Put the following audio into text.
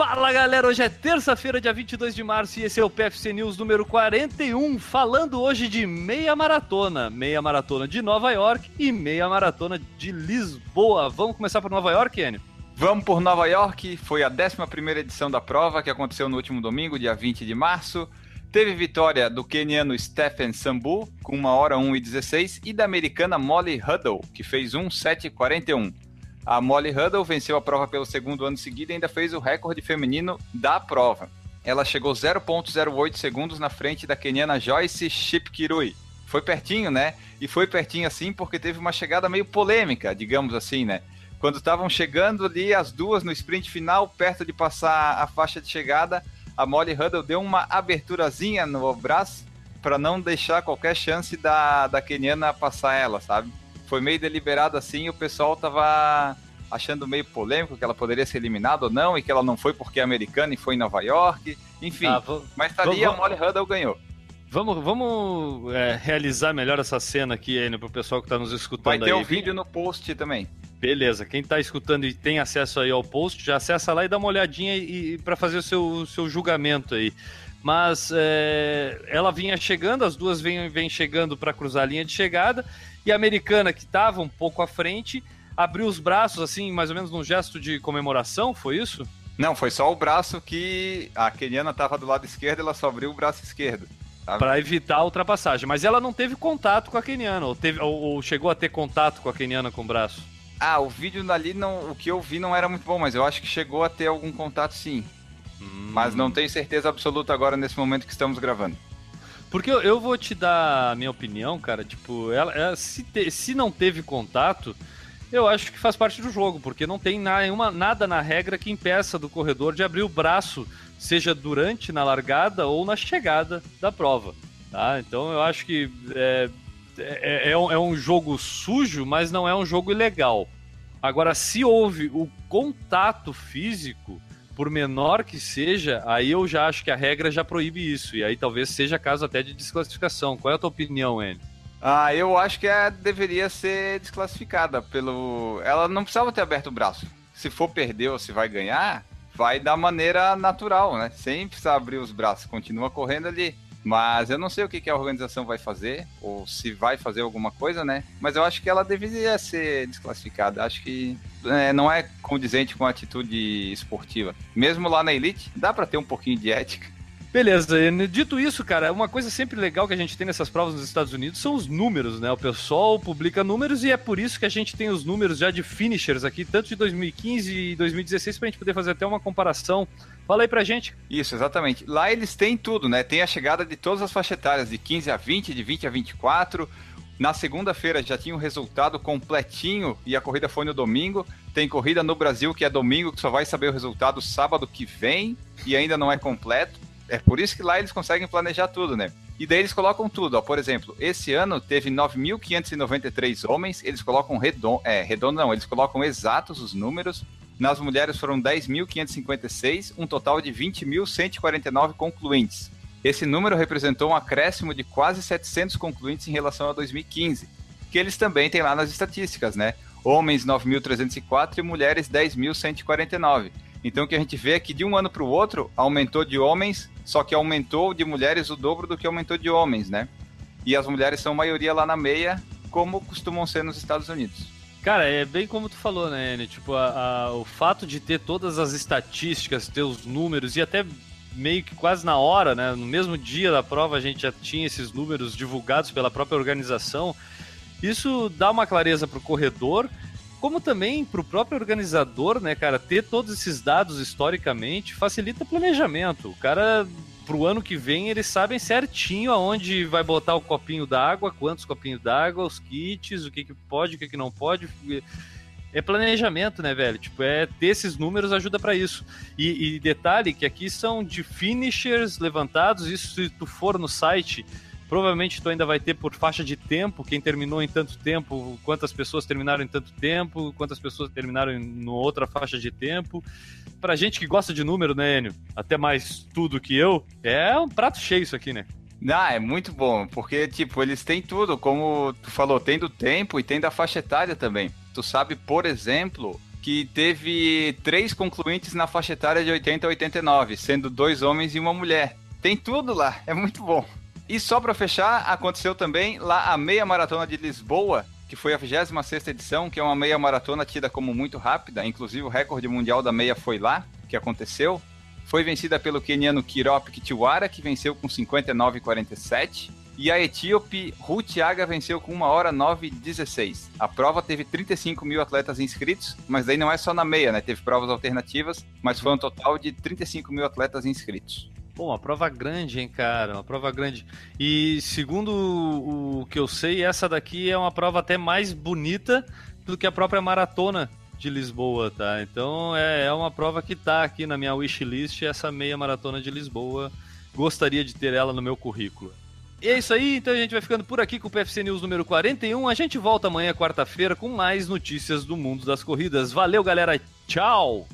Fala galera, hoje é terça-feira, dia 22 de março e esse é o PFC News número 41, falando hoje de meia maratona, meia maratona de Nova York e meia maratona de Lisboa. Vamos começar por Nova York, Enio? Vamos por Nova York, foi a 11ª edição da prova que aconteceu no último domingo, dia 20 de março. Teve vitória do keniano Stephen Sambu, com 1 hora 1 e 16, e da americana Molly Huddle, que fez 1,741. A Molly Huddle venceu a prova pelo segundo ano seguido e ainda fez o recorde feminino da prova. Ela chegou 0,08 segundos na frente da keniana Joyce Shipkirui. Foi pertinho, né? E foi pertinho assim porque teve uma chegada meio polêmica, digamos assim, né? Quando estavam chegando ali as duas no sprint final, perto de passar a faixa de chegada, a Molly Huddle deu uma aberturazinha no braço para não deixar qualquer chance da, da keniana passar ela, sabe? Foi meio deliberado assim, o pessoal tava achando meio polêmico que ela poderia ser eliminada ou não, e que ela não foi porque é americana e foi em Nova York, enfim. Ah, mas tá ali, a Molly Huddle ganhou. Vamos, vamos é, realizar melhor essa cena aqui né, pro pessoal que tá nos escutando Vai ter o um vídeo no post também. Beleza, quem tá escutando e tem acesso aí ao post, já acessa lá e dá uma olhadinha e, e para fazer o seu, seu julgamento aí. Mas é, ela vinha chegando, as duas vêm, vêm chegando para cruzar a linha de chegada, e a americana, que estava um pouco à frente, abriu os braços, assim, mais ou menos num gesto de comemoração, foi isso? Não, foi só o braço que a keniana estava do lado esquerdo, ela só abriu o braço esquerdo. Para evitar a ultrapassagem. Mas ela não teve contato com a keniana, ou, teve, ou, ou, chegou a ter contato com a keniana com o braço? Ah, o vídeo dali, não, o que eu vi não era muito bom, mas eu acho que chegou a ter algum contato sim. Hum. Mas não tenho certeza absoluta agora nesse momento que estamos gravando. Porque eu, eu vou te dar a minha opinião, cara. Tipo, ela, ela se, te, se não teve contato, eu acho que faz parte do jogo, porque não tem nenhuma, nada na regra que impeça do corredor de abrir o braço, seja durante na largada ou na chegada da prova. Tá? Então eu acho que é, é, é, um, é um jogo sujo, mas não é um jogo ilegal. Agora, se houve o contato físico, por menor que seja, aí eu já acho que a regra já proíbe isso. E aí talvez seja caso até de desclassificação. Qual é a tua opinião, Enio? Ah, eu acho que ela deveria ser desclassificada pelo. Ela não precisava ter aberto o braço. Se for perder ou se vai ganhar, vai da maneira natural, né? Sem precisar abrir os braços. Continua correndo ali. Mas eu não sei o que, a organização vai fazer, ou se vai fazer alguma coisa, né? Mas eu acho que ela deveria ser desclassificada. Acho que é, não é condizente com a atitude esportiva. Mesmo lá na Elite, dá para ter um pouquinho de ética. Beleza, dito isso, cara, uma coisa sempre legal que a gente tem nessas provas nos Estados Unidos são os números, né? O pessoal publica números e é por isso que a gente tem os números já de finishers aqui, tanto de 2015 e 2016, pra gente poder fazer até uma comparação. Fala aí pra gente. Isso, exatamente. Lá eles têm tudo, né? Tem a chegada de todas as faixas etárias, de 15 a 20, de 20 a 24. Na segunda-feira já tinha o um resultado completinho e a corrida foi no domingo. Tem corrida no Brasil que é domingo, que só vai saber o resultado sábado que vem e ainda não é completo. É por isso que lá eles conseguem planejar tudo, né? E daí eles colocam tudo, ó. Por exemplo, esse ano teve 9.593 homens, eles colocam redondo, é, redondo não, eles colocam exatos os números. Nas mulheres foram 10.556, um total de 20.149 concluintes. Esse número representou um acréscimo de quase 700 concluintes em relação a 2015, que eles também têm lá nas estatísticas, né? Homens 9.304 e mulheres 10.149. Então o que a gente vê é que de um ano para o outro aumentou de homens, só que aumentou de mulheres o dobro do que aumentou de homens, né? E as mulheres são maioria lá na meia, como costumam ser nos Estados Unidos. Cara, é bem como tu falou, né, Anny? Tipo, a, a, o fato de ter todas as estatísticas, ter os números e até meio que quase na hora, né? No mesmo dia da prova a gente já tinha esses números divulgados pela própria organização. Isso dá uma clareza para o corredor como também para o próprio organizador, né, cara, ter todos esses dados historicamente facilita o planejamento. O cara, pro ano que vem, eles sabem certinho aonde vai botar o copinho d'água, quantos copinhos d'água, os kits, o que, que pode, o que, que não pode. É planejamento, né, velho? Tipo, é ter esses números ajuda para isso. E, e detalhe que aqui são de finishers levantados, isso se tu for no site Provavelmente tu ainda vai ter por faixa de tempo, quem terminou em tanto tempo, quantas pessoas terminaram em tanto tempo, quantas pessoas terminaram em outra faixa de tempo. Pra gente que gosta de número, né, Enio? Até mais tudo que eu, é um prato cheio isso aqui, né? Ah, é muito bom, porque, tipo, eles têm tudo, como tu falou, tem do tempo e tem da faixa etária também. Tu sabe, por exemplo, que teve três concluintes na faixa etária de 80 a 89, sendo dois homens e uma mulher. Tem tudo lá, é muito bom. E só para fechar, aconteceu também lá a meia maratona de Lisboa, que foi a 26 edição, que é uma meia maratona tida como muito rápida, inclusive o recorde mundial da meia foi lá, que aconteceu. Foi vencida pelo queniano Kirop Kitiwara, que venceu com 59,47. E a etíope Ruth Aga venceu com 1 hora 9,16. A prova teve 35 mil atletas inscritos, mas daí não é só na meia, né? Teve provas alternativas, mas foi um total de 35 mil atletas inscritos. Pô, uma prova grande, hein, cara? Uma prova grande. E segundo o que eu sei, essa daqui é uma prova até mais bonita do que a própria maratona de Lisboa, tá? Então é, é uma prova que tá aqui na minha wishlist, essa meia maratona de Lisboa. Gostaria de ter ela no meu currículo. E é isso aí, então a gente vai ficando por aqui com o PFC News número 41. A gente volta amanhã, quarta-feira, com mais notícias do mundo das corridas. Valeu, galera. Tchau!